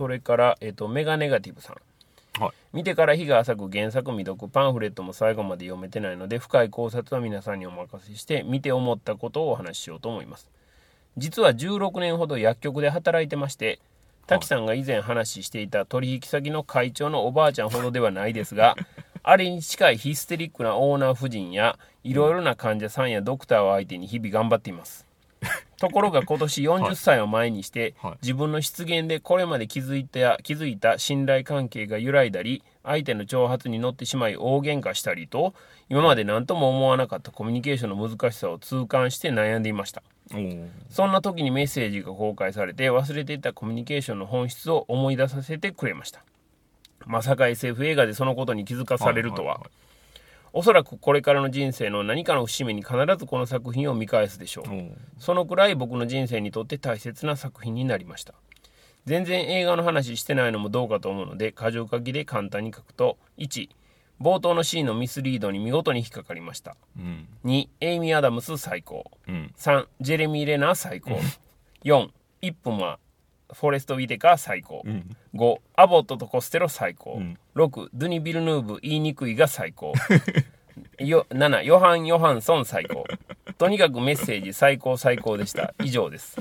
それから、えっとメガネガティブさん。はい。見てから日が浅く原作未読パンフレットも最後まで読めてないので深い考察は皆さんにお任せして見て思ったことをお話ししようと思います。実は16年ほど薬局で働いてまして滝さんが以前話していた取引先の会長のおばあちゃんほどではないですが あれに近いヒステリックなオーナー夫人やいろいろな患者さんやドクターを相手に日々頑張っていますところが今年40歳を前にして、はい。自分の失言でこれまで気づいた気づいた信頼関係が揺らいだり相手の挑発に乗ってしまい大喧嘩したりと今まで何とも思わなかったコミュニケーションの難しさを痛感して悩んでいました。そんな時にメッセージが公開されて忘れていたコミュニケーションの本質を思い出させてくれました。まさか SF 映画でそのことに気づかされるとは,、いいおそらくこれからの人生の何かの節目に必ずこの作品を見返すでしょう。おーそのくらい僕の人生にとって大切な作品になりました。全然映画の話してないのもどうかと思うので箇条書きで簡単に書くと1冒頭のシーンのミスリードに見事に引っかかりました。うん。2エイミー・アダムス最高。うん。3ジェレミー・レナー最高。4イップマフォレスト・ウィテカー最高。うん。5アボットとコステロ最高、うん。6ドゥニ・ビルヌーブ言いにくいが最高。よ7ヨハン・ヨハンソン最高。とにかくメッセージ最高最高でした。以上です。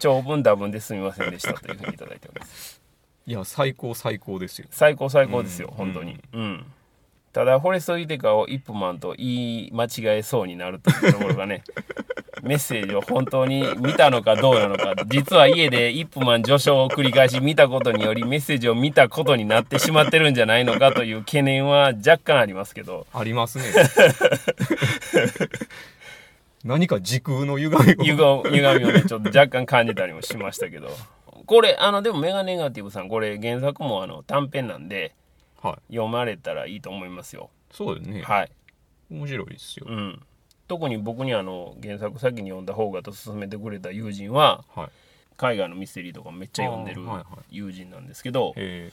長文多文ですみませんでしたというふうにいただいております。いや最高最高ですよ。最高最高ですよ、うん。本当に。うん。ただフォレスト・ウィテカーをイップマンと言い間違えそうになるというところがねメッセージを本当に見たのかどうなのか。実は家でイップマン序章を繰り返し見たことによりメッセージを見たことになってしまってるんじゃないのかという懸念は若干ありますけど。ありますね。何か時空の歪みを。歪歪みをねちょっと若干感じたりもしましたけど。これあのでもメガネガティブさんこれ原作もあの短編なんではい。読まれたらいいと思いますよ。そうですね。はい。面白いですよ。うん、特に僕にあの原作先に読んだ方がと勧めてくれた友人ははい。海外のミステリーとかめっちゃ読んでる友人なんですけどへ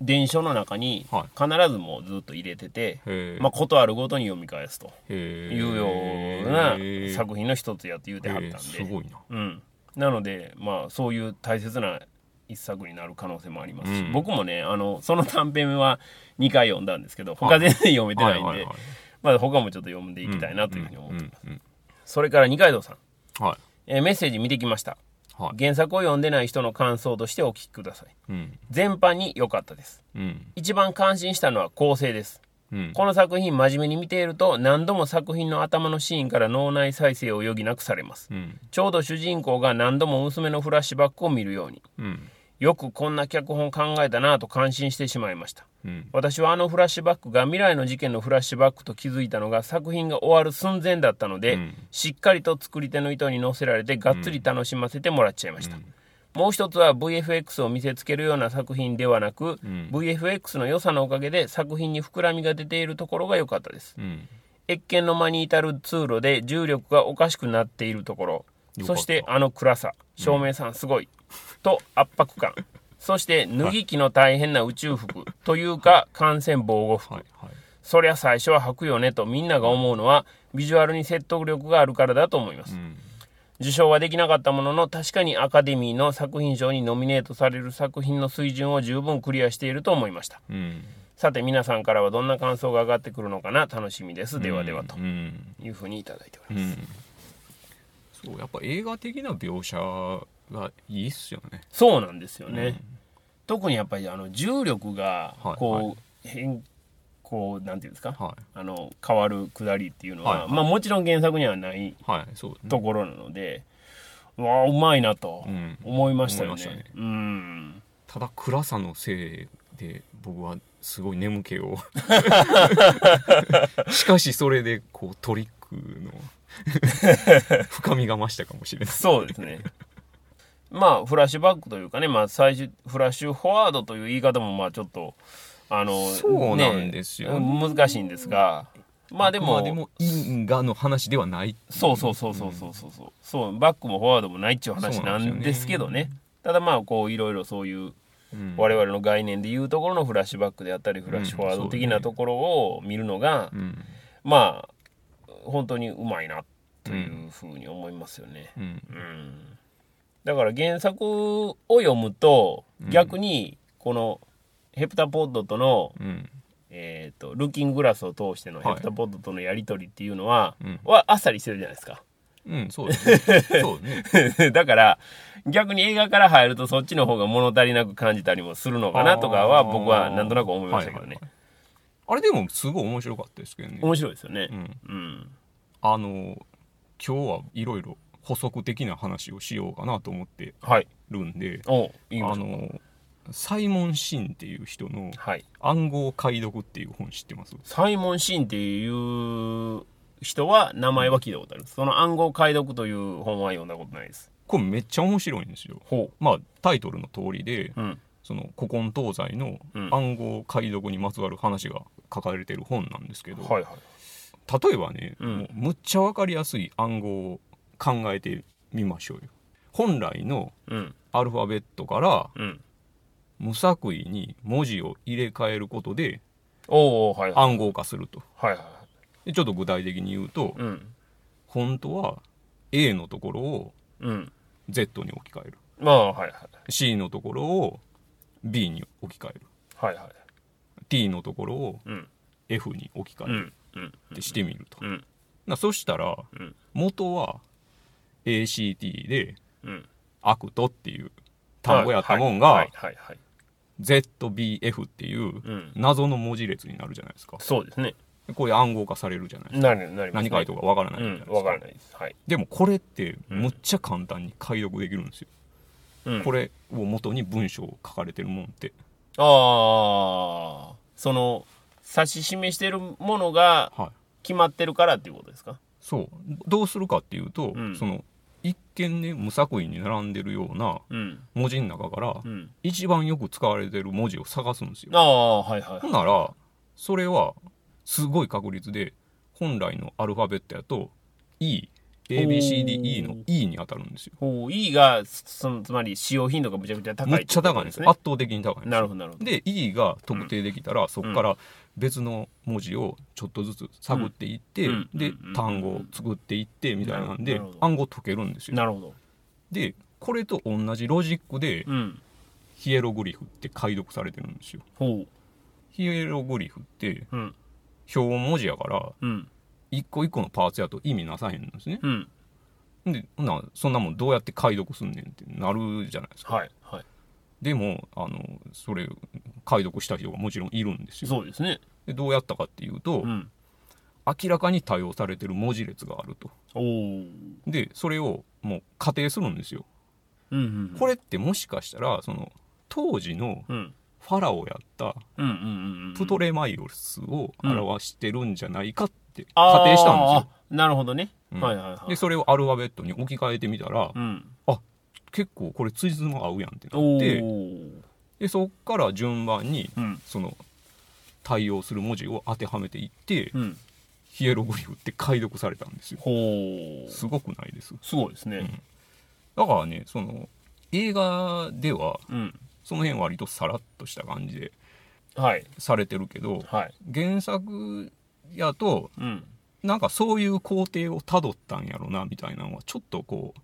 電書の中には必ずもうずっと入れてて、えへえまあ、ことあるごとに読み返すというような作品の一つやって言うてはったんで、すごいな。うん、なのでまあそういう大切な一作になる可能性もありますし、うん。僕もねあのその短編は2回読んだんですけど他全然読めてないんで、はいはいはいまあ、他もちょっと読んでいきたいなというふうに思ってます、それから二階堂さんうん。はい。えーメッセージ見てきました。はい。原作を読んでない人の感想としてお聞きください。うん。全般に良かったです。うん。一番感心したのは構成です。うん。この作品真面目に見ていると何度も作品の頭のシーンから脳内再生を余儀なくされます。うん。ちょうど主人公が何度も娘のフラッシュバックを見るように。うんよくこんな脚本考えたなぁと感心してしまいました。うん。私はあのフラッシュバックが未来の事件のフラッシュバックと気づいたのが作品が終わる寸前だったので、うん。しっかりと作り手の意図に乗せられてがっつり楽しませてもらっちゃいました、もう一つは VFX を見せつけるような作品ではなく、ん。VFX の良さのおかげで作品に膨らみが出ているところが良かったです。うん。越見の間に至る通路で重力がおかしくなっているところ。そしてあの暗さ。照明さんすごい、と圧迫感。そして脱ぎ着の大変な宇宙服というか感染防護服、はいはい。そりゃ最初は履くよねとみんなが思うのはビジュアルに説得力があるからだと思います、うん。受賞はできなかったものの確かにアカデミーの作品賞にノミネートされる作品の水準を十分クリアしていると思いました。うん。さて皆さんからはどんな感想が上がってくるのかな？楽しみです。ではではと。うん。いうふうにいただいております、うん。そうやっぱ映画的な描写がいいっすよね。そうなんですよね、特にやっぱりあの重力がはいこう、はい。変こうなんていうんですか、はあの変わる下りっていうのは、はいはい。まあもちろん原作にはないいはいね。ところなので、うわあうまいなとうん。思いましたよね,、思いましたね。うん。ただ暗さのせいで僕はすごい眠気を。しかしそれでこうトリックの 深みが増したかもしれない。そうですねまあ、フラッシュバックというかね、まあ、最終、フラッシュフォワードという言い方も、まあ、ちょっと、あの、そうなんですよ、ね、難しいんですが、まあでも、でも因果の話ではないそうそうそうそうそうそう、う。ん、そうバックもフォワードもないっちゅう話なんですけどね、ね、ただまあこういろいろそういう我々の概念でいうところのフラッシュバックであったりフラッシュフォワード的なところを見るのが、うん。ね、まあ本当にうまいなというふうに思いますよね。うん、うん。だから原作を読むと逆にこのヘプタポッドとの、うん。えー、とルッキンググラスを通してのはい。ヘプタポッドとのやり取りっていうのは、うん。はあっさりしてるじゃないですか。うんそうですね。そうね。だから逆に映画から入るとそっちの方が物足りなく感じたりもするのかなとかは僕はなんとなく思いましたけどね。あれでもすごい面白かったですけどね。面白いですよね。う。ん。うん。あの今日はいろいろ補足的な話をしようかなと思ってはい。るんでお言いまあ。のサイモン・シンっていう人のはい。「暗号解読」っていう本知ってます？サイモン・シンっていう人は名前は聞いたことある。その暗号解読という本は読んだことないです。これめっちゃ面白いんですよほまあタイトルの通りでう。うん。その古今東西のうん暗号解読にまつわる話が書かれてる本なんですけど、はいはい。例えばね、うんもうむっちゃ分かりやすい暗号を考えてみましょうよ本来のうん。アルファベットからうん。無作為に文字を入れ替えることで。暗号化すると。でちょっと具体的に言うと、うん。本当は A のところをうん。Z に置き換えるまあ、はいはい。C のところを B に置き換えるはいはい。T のところをうん。F に置き換えるうん。うん。ってしてみると、うん。なそしたらうん。元は ACT でうん。 act っていう単語やったもんがはいはいはい。ZBF っていううん。謎の文字列になるじゃないですかそうですね。これ暗号化されるじゃないですかな。何書いてるかわからないじゃうん。ないですかわからないです。はい。でもこれってむっちゃ簡単に解読できるんですよ、うん。これを元に文章を書かれてるもんってああ、その、指し示してるものがはい決まってるからっていうことですか？そうどうするかっていうと、うんその一見ね無作為に並んでるようなうん。文字の中からうん。一番よく使われてる文字を探すんですよああ、はいはいほんならそれはすごい確率で本来のアルファベットやと EABCDE の E に当たるんですよほう、E が、その、つまり使用頻度がむちゃくちゃ高いむっちゃ高いんですね。圧倒的に高いんですよなるほど、なるほど。で E が特定できたら、そこから別の文字をちょっとずつ探っていって、うんでうん単語を作っていってみたいなんで暗号解けるんですよなるほど。でこれと同じロジックでうん。ヒエログリフって解読されてるんですよほう。ヒエログリフってうん。表文字やからうん。一個一個のパーツやと意味なさへんんですねうん。でならそんなもんどうやって解読すんねんってなるじゃないですかはい。はい。でもあのそれ解読した人がもちろんいるんですよそうですね。でどうやったかっていうと、うん。明らかに多用されてる文字列があると。でそれをもう仮定するんですようんうん。これってもしかしたらその当時のうん。ファラオやったうんうんうんうん。プトレマイオスを表してるんじゃないかって仮定したんですよなるほどね。うんはいはいはい。でそれをアルファベットに置き換えてみたらうん。結構これつじつま合うやんってなおってお。でそっから順番にうん。その対応する文字を当てはめていってうん。ヒエログリフって解読されたんですよ。すごくないですすごいですね。だからねその映画ではうん。その辺割とさらっとした感じではい。されてるけどはい。原作やとうん。なんかそういう工程をたどったんやろなみたいなのはちょっとこう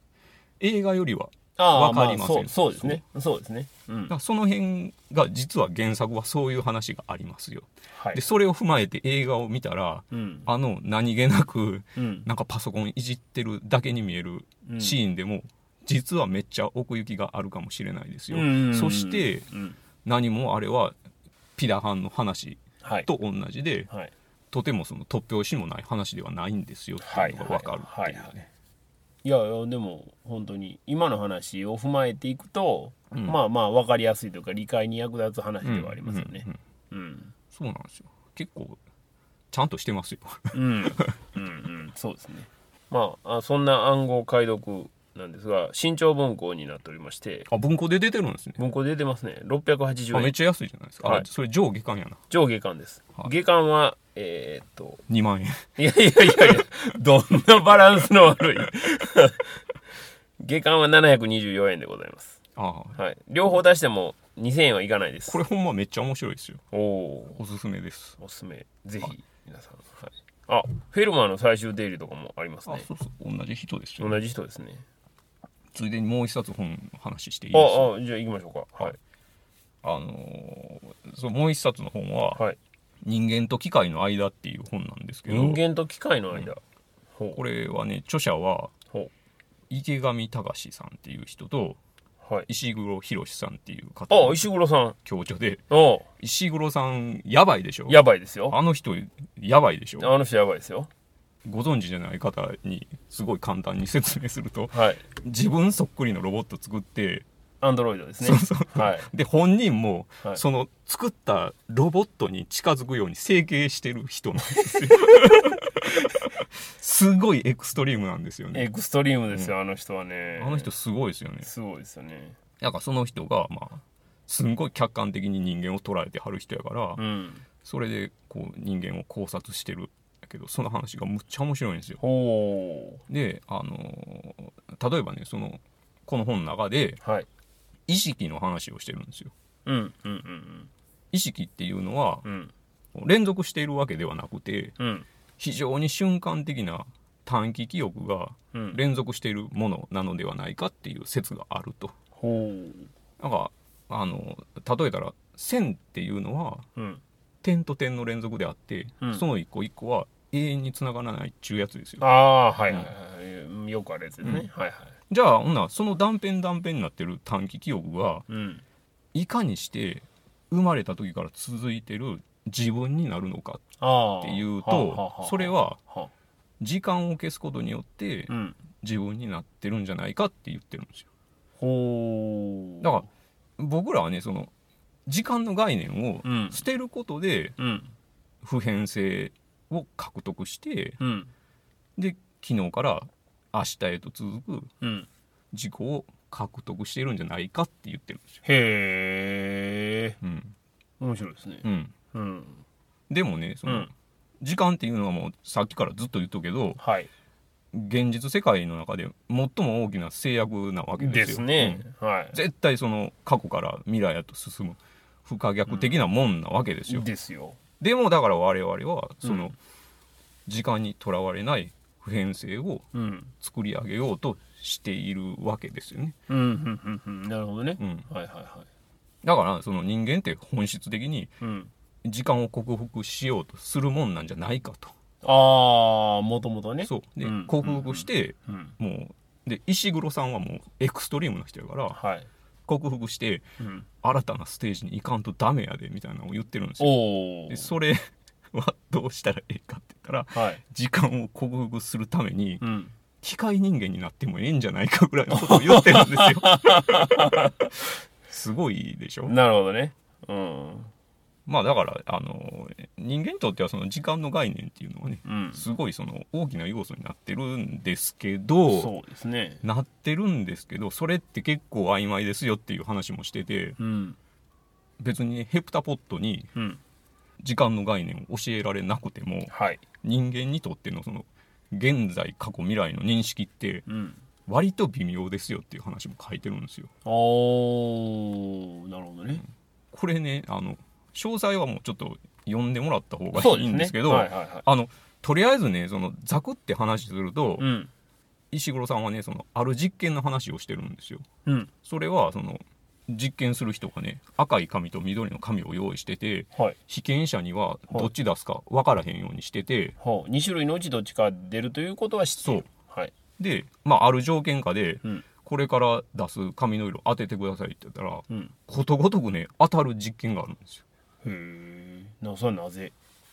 映画よりはああ、わかりませんあそうそうですね。そうですね。うんだか。らその辺が実は原作はそういう話がありますよはいで。それを踏まえて映画を見たらうん。あの何気なくうん。なんかパソコンいじってるだけに見えるうんシーンでも実はめっちゃ奥行きがあるかもしれないですようんそしてうん。何もあれはピダハンの話はい。と同じではい。とてもその突拍子もない話ではないんですよってはいいうのが分かるっていうはいやいやでも本当に今の話を踏まえていくと、うん。まあまあ分かりやすいというか理解に役立つ話ではありますよね。うんうんうんうん。そうなんですよ。結構ちゃんとしてますよ。うん。うんうん。そうですね。まああそんな暗号解読なんですが新潮文庫になっておりまして。あ文庫で出てるんですね。文庫で出てますね。680円。あめっちゃ安いじゃないですか、はい。あそれ上下巻やな。上下巻です、はい。下巻はえーっと2万円いやいやいやいや、どんなバランスの悪い。下巻は724円でございます。ああはい。両方出しても2000円はいかないです。これほんまめっちゃ面白いですよおおおすすめですおすすめ。ぜひ、皆さん。はい。あ、フェルマーの最終定理とかもありますね。あそうそう同じ人ですよ同じ人ですね。ついでにもう一冊本の話していいです？ああじゃあ行きましょうかはいあのーそうもう一冊の本ははい「人間と機械の間」っていう本なんですけど。人間と機械の間、ほこれはね著者は池上隆さんっていう人とうはい。石黒博さんっていう方あの石黒さん。共著でお石黒さんやばいでしょ？やばいですよ。あの人やばいでしょ？あの人やばいですよ。ご存知じゃない方にすごい簡単に説明するとはい。自分そっくりのロボット作ってアンドロイドですね。そうそう。はい。で本人もはい。その作ったロボットに近づくように整形してる人なんですよ。すごいエクストリームなんですよね。エクストリームですよ、あの人はね。あの人すごいですよね。すごいですよね。なんかその人がまあすんごい客観的に人間を捉えてはる人やから、うん。それでこう人間を考察してるけどその話がむっちゃ面白いんですよ。ほであのー例えばねそのこの本の中でうはい意識の話をしてるんですよ。うんうんうん意識っていうのはうん。うん連続しているわけではなくてうん。非常に瞬間的な短期記憶がうん。連続しているものなのではないかっていう説があると。ほう。なんかあの例えたら線っていうのはうん。点と点の連続であって、うん。その一個一個は永遠につながらないっちゅうやつですよ。ああはいはいはい、よくあるやつですね、うん。はいはいじゃあほんならその断片断片になってる短期記憶がうん。いかにして生まれた時から続いてる自分になるのかっていうとそれはは時間を消すことによってうん。自分になってるんじゃないかって言ってるんですよ。だから僕らはねその時間の概念をうん。捨てることでうん。普遍性を獲得してうん。で昨日から明日へと続くうん。自己を獲得しているんじゃないかって言ってるんですよ。へえ。うん。面白いですね。うん、うん。でもねその、うん。時間っていうのはもうさっきからずっと言っとくけどはい。現実世界の中で最も大きな制約なわけですよ。ですね、はい。うん絶対その過去から未来へと進む不可逆的なもんなわけですよ。ですよ。でもだから我々はその、うん。時間にとらわれない普遍性をうん。作り上げようとしているわけですよね。うんうんうんうん。なるほどね、うん、はいはいはい。だからその人間って本質的にうん。時間を克服しようとするもんなんじゃないかと。ああもともとね。そう。で、うん克服して、うんもうで石黒さんはもうエクストリームな人やからはい、克服してうん、新たなステージに行かんとダメやでみたいなのを言ってるんですよ。でそれはどうしたらええかっったらはい。時間を克服するためにうん。機械人間になってもええんじゃないかぐらいのことを言ってるんですよ。すごいでしょ？なるほどね。うん。まあだからあの人間にとってはその時間の概念っていうのはねうん。すごいその大きな要素になってるんですけどそうですね。なってるんですけどそれって結構曖昧ですよっていう話もしててうん。別にねヘプタポットにうん時間の概念を教えられなくてもはい。人間にとってのその現在過去未来の認識ってうん。割と微妙ですよっていう話も書いてるんですよ。おーなるほどね。これねあの詳細はもうちょっと読んでもらった方がいいんですけどはいはいはい。あのとりあえずねそのザクって話すると、うん。石黒さんはねそのある実験の話をしてるんですよ。うん。それはその実験する人がね赤い紙と緑の紙を用意しててはい。被験者にはどっち出すか分からへんようにしててほう2種類のうちどっちか出るということは知っているはい。で、まあ、ある条件下でうん。これから出す紙の色当ててくださいって言ったらうん。ことごとくね当たる実験があるんですよ。へえ。なそれはなぜ？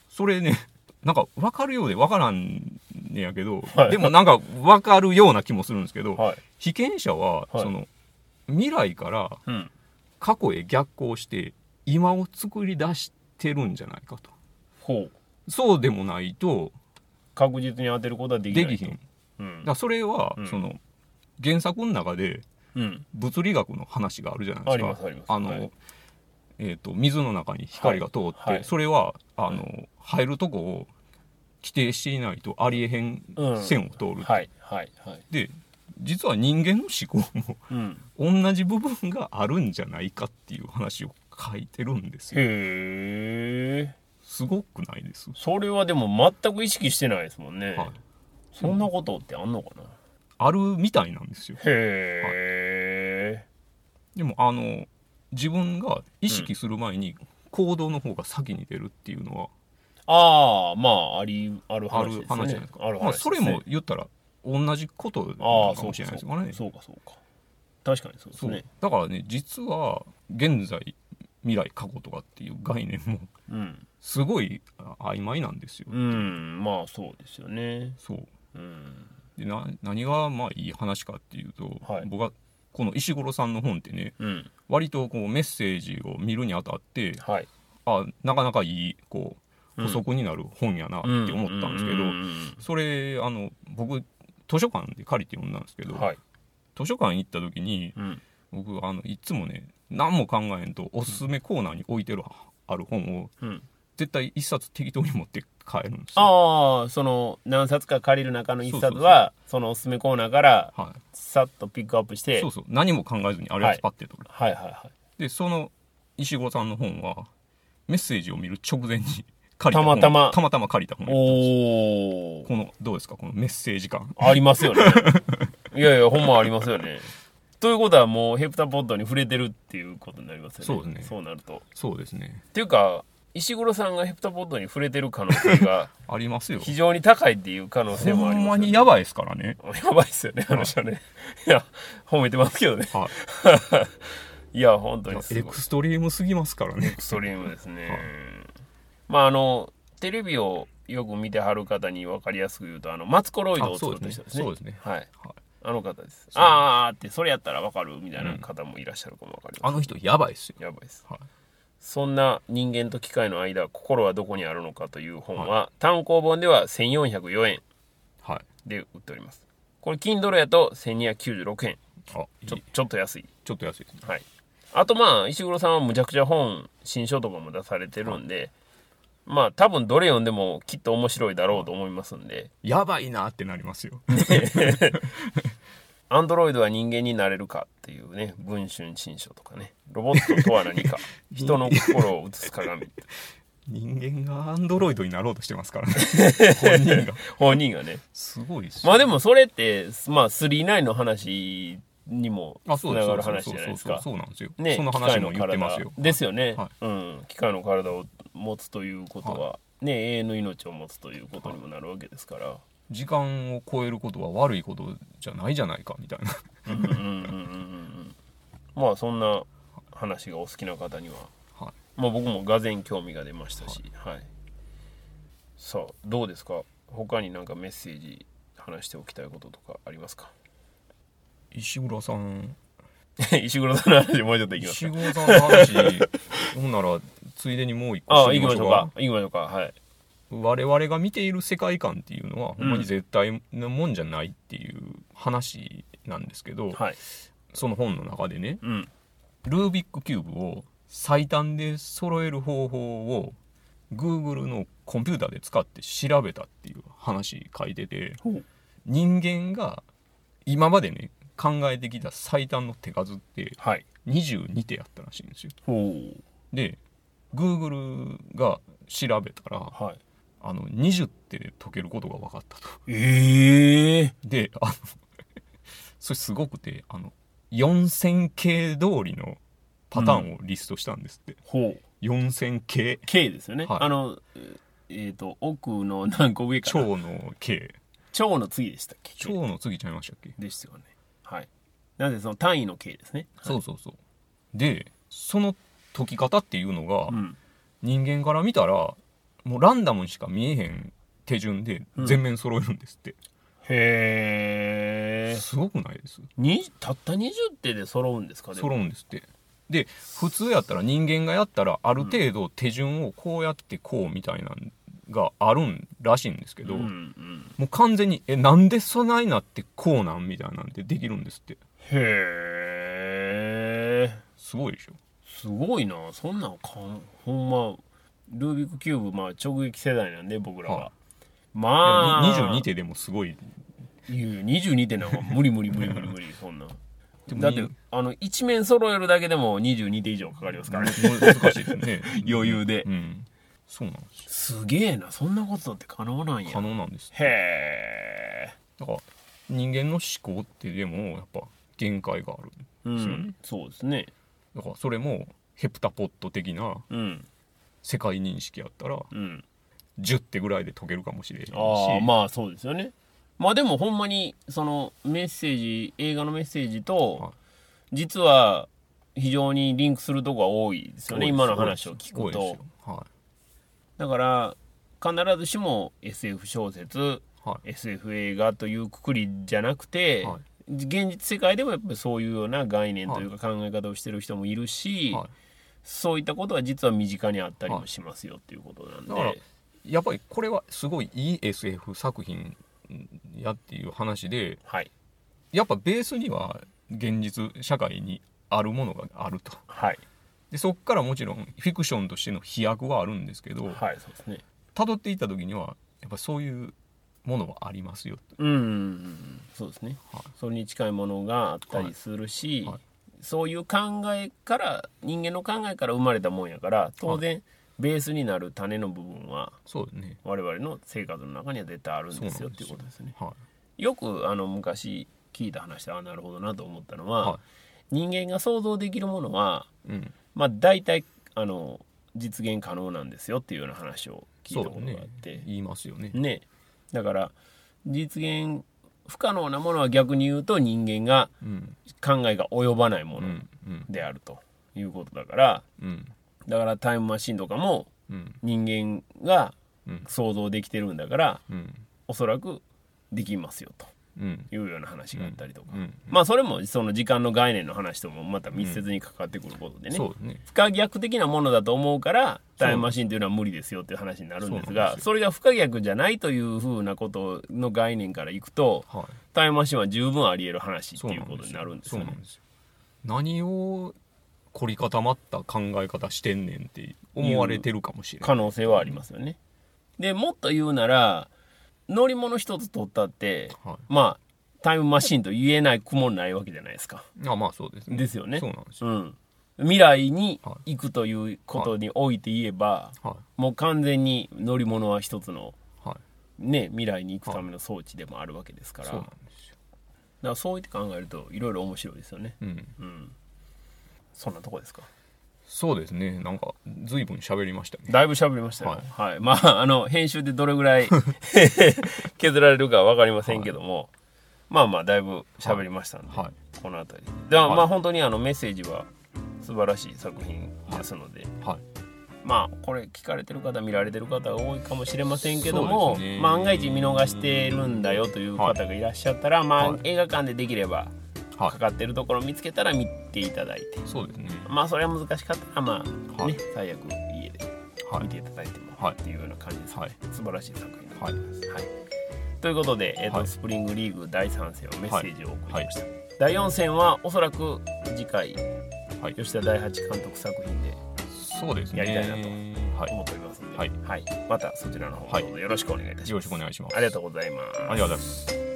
それね なんか分かるようで分からんねやけど、はい。でもなんか分かるような気もするんですけど、はい。被験者ははい。その未来からうん。過去へ逆行して今を作り出してるんじゃないかと。ほう。そうでもないと確実に当てることはできないできひん。だかうんらそれはうん。その原作の中でうん。物理学の話があるじゃないですか。ありますあります。あの、はい。えー、と水の中に光が通って、はい。はい。それはあの入るとこを規定していないとありえへんうん線を通る、はい。はい。はい。で実は人間の思考もうん。同じ部分があるんじゃないかっていう話を書いてるんですよ。へえすごくないです、それはでも全く意識してないですもんね、はい、そんなことってあんのかな？あるみたいなんですよ。へえでもあの自分が意識する前に行動の方が先に出るっていうのはああまあありあるある話ですね。話じゃないですか。ある話まあ、それも言ったら同じことなああそうのかもしれないですそうからねそうかそうか。確かにそうですね。だからね実は現在未来過去とかっていう概念もうん。すごいあ曖昧なんですよ、うんまあそうですよね。そう。うん。でな何がまあいい話かっていうと、はい。僕はこの石黒さんの本ってねうん。割とこうメッセージを見るにあたってはい。あなかなかいいこううん補足になる本やなって思ったんですけど、うん。それあの僕図書館で借りて読んだんですけど、はい。図書館行った時にうん。僕あのいつもね何も考えんとおすすめコーナーに置いてるある本をうん。絶対一冊適当に持って帰るんですよ。ああその何冊か借りる中の一冊はそのおすすめコーナーからはさっとピックアップしい、てそうそう。何も考えずにあるやつパッて取る、はいはいはい。でその石黒さんの本はメッセージを見る直前に借りた。本たまたま。たまたま借りた本おおこのどうですか？このメッセージ感。ありますよね。いやいやほんまありますよね。ということはもうヘプタポッドに触れてるっていうことになりますよね。そうですね。そうなると。そうですね。っていうか石黒さんがヘプタポッドに触れてる可能性が ありますよ。非常に高いっていう可能性もあほんりまよね。ますにやばいですからね。やばいっすよね、あの人ね。い。や、褒めてますけどね。はい。いや、本当にすエごい。クストリームすぎますからね。エクストリームですね。はいまあ、あの、テレビをよく見てはる方に分かりやすく言うと、あの、マツコロイドを作った人ですね。そうですねはい。はいあの方です。そうあーって、それやったら分かるみたいな方もいらっしゃるかも分かりまあの人やばいっすよ。やばいです。はいそんな人間と機械の間、心はどこにあるのかという本は、単行本では1404円はいで売っております。これ、Kindle やと1296円。あちょちょっと安い。ちょっと安いですねはい。あとまあ、石黒さんはむちゃくちゃ本、新書とかも出されてるんで、まあ多分どれ読んでもきっと面白いだろうと思いますんで、やばいなってなりますよ。アンドロイドは人間になれるかっていうね、文春新書とかね、ロボットとは何か、人の心を映す鏡。人間がアンドロイドになろうとしてますからね。本人が。本人がね。すごいっすまあでもそれって、まあ39の話にもあつながる話じゃないですか。すそうなんですよ、ね、その話も言ってますよ。機械の体ですよね、はうん、機械の体を持つということは、ね、永遠の命を持つということにもなるわけですから、時間を超えることは悪いことじゃないじゃないかみたいな。うんうんうんうんうんうんまあそんな話がお好きな方には、はい。まあ、僕もがぜ興味が出ましたし、はい。さあどうですか？他になんかメッセージ話しておきたいこととかありますか？石黒さん。石黒さんの話もうちょっといきます石か黒さんの話。ほんならついでにもう一個ああ行きましょうか。行きましょうか。はい。我々が見ている世界観っていうのは、ほんまに絶対のもんじゃないっていう話なんですけど、はい。その本の中でねうん。ルービックキューブを最短で揃える方法を Google のコンピューターで使って調べたっていう話書いてて人間が今までね考えてきた最短の手数ってはい。22手やったらしいんですよ。ほで Google が調べたらうはい。あの20手で解けることが分かったと。ええであの それすごくてあの4000系通りのパターンをリストしたんですって、ほう。4000系 K ですよね、はい。あのえっ、と奥の何個上かな蝶の系蝶の次でしたっけ？蝶の次ちゃいましたっけ、ですよねはい。なのでその単位の K ですね。そうそうそう。でその解き方っていうのが、うん。人間から見たらもうランダムにしか見えへん手順で全面揃えるんですって、へえすごくないです？たった20手で揃うんですかでも。揃うんですって。で普通やったら人間がやったらある程度手順をこうやってこうみたいなんがあるんらしいんですけど、うんうん。もう完全にえなんでそないなってこうなんみたいなんでできるんですって。へえ。すごいでしょ。すごいな。そんなんかんほんまルービックキューブまあ直撃世代なんで僕らは、はい。まあ。いやに22手でもすごい。いやいや22手なんか無理無理無理無理無理そんなでもだってあの一面揃えるだけでも22手以上かかりますからね。む難しいですね。余裕で。うんそうなんですよ。すげえな。そんなことって可能なんや。可能なんですへえ。だから人間の思考ってでもやっぱ限界があるうですよね。ん、そうですね。だからそれもヘプタポット的なうん。世界認識やったらうん。10手ぐらいで解けるかもしれへんし。ああまあそうですよね。まあでもほんまにそのメッセージ映画のメッセージと、はい。実は非常にリンクするとこが多いですよね。今の話を聞くと。多いだから必ずしも SF 小説いはい。SF 映画というくくりじゃなくて、はい。現実世界でもやっぱりそういうような概念というか考え方をしてる人もいるし、はい。そういったことが実は身近にあったりもしますよっていうことなんで、やっぱりこれはすごいいい SF 作品やっていう話ではい。やっぱベースには現実社会にあるものがあると。はいでそっからもちろんフィクションとしての飛躍はあるんですけどはいそうですね。辿っていった時にはやっぱそういうものはありますよ。とうんうんうんそうですね、はい。それに近いものがあったりするし、はい。はい。そういう考えから人間の考えから生まれたもんやから当然、ベースになる種の部分はそうですね。我々の生活の中には絶対あるんですよっていうことですね。はよくあの昔聞いた話であなるほどなと思ったのは、は人間が想像できるものはいうんまあ大体あの実現可能なんですよっていうような話を聞そいうたことねがあって、言いますよね。ね。だから実現不可能なものは逆に言うと人間がうん。考えが及ばないものであるということだからうん。だからタイムマシンとかもうん。人間がうん。想像できてるんだからうん。おそらくできますよと。うんいうような話があったりとか、うん。まあそれもその時間の概念の話ともまた密接に関わってくることでね、ね。不可逆的なものだと思うからタイムマシンというのは無理ですよっていう話になるんですがそれが不可逆じゃないというふうなことの概念からいくとはい。タイムマシンは十分あり得る話っていうことになるんですよね。そうなんですよ。何を凝り固まった考え方してんねんって思われてるかもしれない。可能性はありますよね。でもっと言うなら乗り物一つ取ったってはい。まあタイムマシンと言えない雲ないわけじゃないですか。あまあそうですね。ですよね。そうなんですよ。うん。未来には行くということにおいて言えば、はもう完全に乗り物は一つのいはい。ね未来に行くための装置でもあるわけですから、そうなだかんですよ。らそう言って考えるといろいろ面白いですよね。うん。うん。そんなとこですかそうですね。なんか随分喋りましたね。だいぶ喋りましたよ。ははい、まああの編集でどれぐらい 削られるかは分かりませんけども、まあまあだいぶ喋りましたんで、はい。この辺りで。は、はい。まあ本当にあのメッセージは素晴らしい作品ですので、はい。まあこれ聞かれてる方見られてる方が多いかもしれませんけども、そうですね。万が一見逃してるんだよという方がいらっしゃったら、まあ、はい。映画館でできればはいかかってるところを見つけたら見ていただいて。そうですね。まあそれは難しかったらまあ、はい。ね最悪家ではい。見ていただいても、はい。っていうような感じですね、はい。素晴らしい作品でございます、ははい。ということで、えーとはい。スプリングリーグ第3戦をメッセージを送りました、は第4戦はおそらく次回はい。吉田大八監督作品でそうですね。やりたいなとはい思っておりますので、はい。またそちらの方どうぞよろしくお願いいたします、よろしくお願いします。ありがとうございます。ありがとうございます